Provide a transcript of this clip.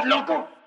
¿Estás loco?